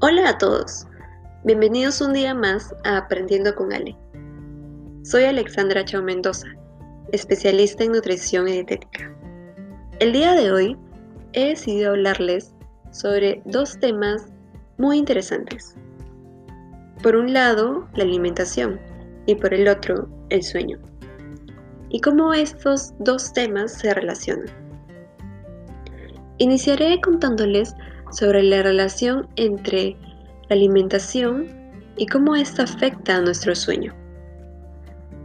Hola a todos, bienvenidos un día más a Aprendiendo con Ale. Soy Alexandra Chao Mendoza, especialista en nutrición y dietética. El día de hoy he decidido hablarles sobre dos temas muy interesantes. Por un lado, la alimentación y por el otro, el sueño. Y cómo estos dos temas se relacionan. Iniciaré contándoles sobre la relación entre la alimentación y cómo esta afecta a nuestro sueño.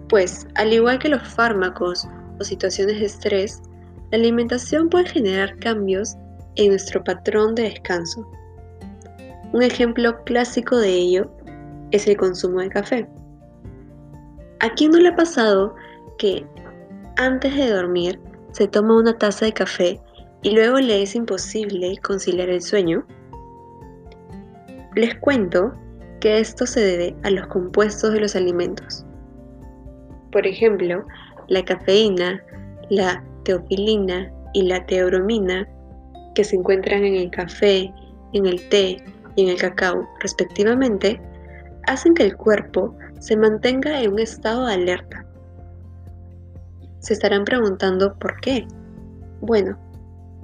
Pues, al igual que los fármacos o situaciones de estrés, la alimentación puede generar cambios en nuestro patrón de descanso. Un ejemplo clásico de ello es el consumo de café. ¿A quién no le ha pasado que antes de dormir se toma una taza de café y luego le es imposible conciliar el sueño? Les cuento que esto se debe a los compuestos de los alimentos. Por ejemplo, la cafeína, la teofilina y la teobromina, que se encuentran en el café, en el té y en el cacao respectivamente, hacen que el cuerpo se mantenga en un estado de alerta. Se estarán preguntando por qué. Bueno,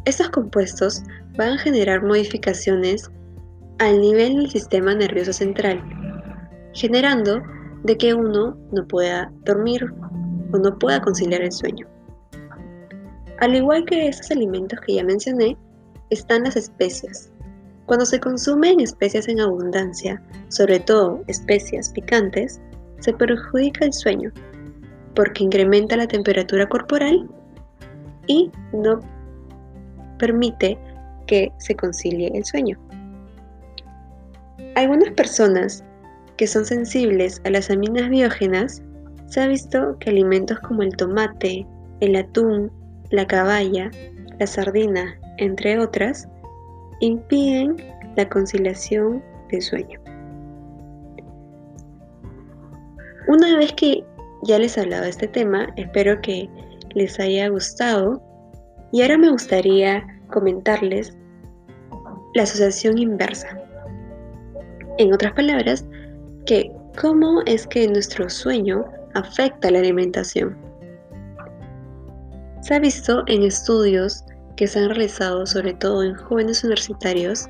estos compuestos van a generar modificaciones al nivel del sistema nervioso central, generando de que uno no pueda dormir o no pueda conciliar el sueño. Al igual que estos alimentos que ya mencioné, están las especias. Cuando se consumen especias en abundancia, sobre todo especias picantes, se perjudica el sueño, porque incrementa la temperatura corporal y no permite que se concilie el sueño. Algunas personas que son sensibles a las aminas biógenas, se ha visto que alimentos como el tomate, el atún, la caballa, la sardina, entre otras, impiden la conciliación del sueño. Una vez que ya les he hablado de este tema, espero que les haya gustado y ahora me gustaría comentarles la asociación inversa. En otras palabras, que cómo es que nuestro sueño afecta la alimentación. Se ha visto en estudios que se han realizado sobre todo en jóvenes universitarios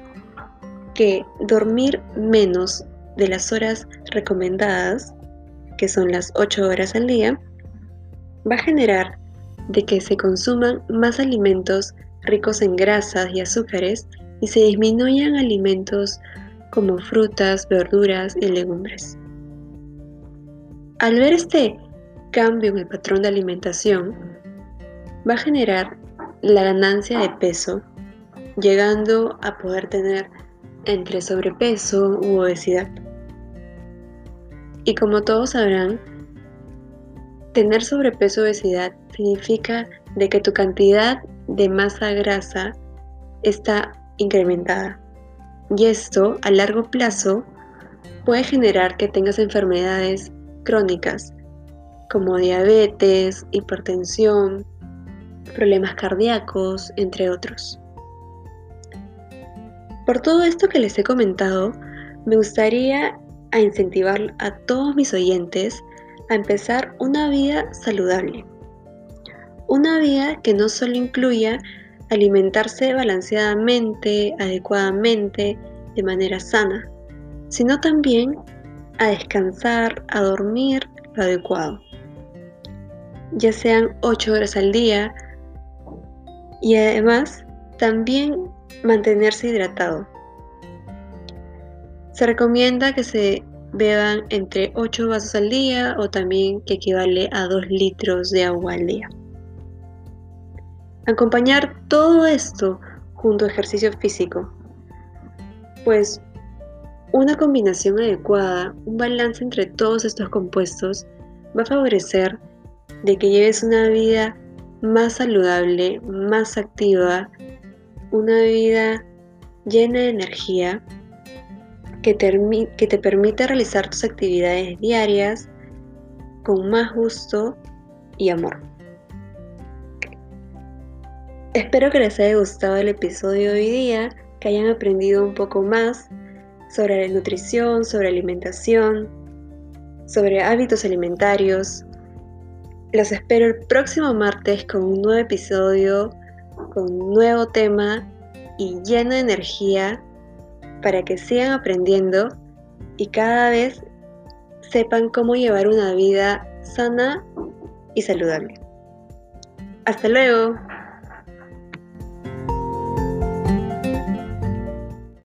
que dormir menos de las horas recomendadas, que son las 8 horas al día, va a generar de que se consuman más alimentos ricos en grasas y azúcares y se disminuyan alimentos como frutas, verduras y legumbres. Al ver este cambio en el patrón de alimentación, va a generar la ganancia de peso, llegando a poder tener entre sobrepeso u obesidad. Y como todos sabrán, tener sobrepeso o obesidad significa de que tu cantidad de masa grasa está incrementada. Y esto a largo plazo puede generar que tengas enfermedades crónicas como diabetes, hipertensión, problemas cardíacos, entre otros. Por todo esto que les he comentado, me gustaría incentivar a todos mis oyentes a empezar una vida saludable. Una vida que no solo incluya alimentarse balanceadamente, adecuadamente, de manera sana, sino también a descansar, a dormir lo adecuado. Ya sean 8 horas al día y además también mantenerse hidratado. Se recomienda que se beban entre 8 vasos al día o también que equivale a 2 litros de agua al día. Acompañar todo esto junto a ejercicio físico, pues una combinación adecuada, un balance entre todos estos compuestos va a favorecer de que lleves una vida más saludable, más activa, una vida llena de energía que te, que te permite realizar tus actividades diarias con más gusto y amor. Espero que les haya gustado el episodio de hoy día, que hayan aprendido un poco más sobre nutrición, sobre alimentación, sobre hábitos alimentarios. Los espero el próximo martes con un nuevo episodio, con un nuevo tema y lleno de energía para que sigan aprendiendo y cada vez sepan cómo llevar una vida sana y saludable. Hasta luego.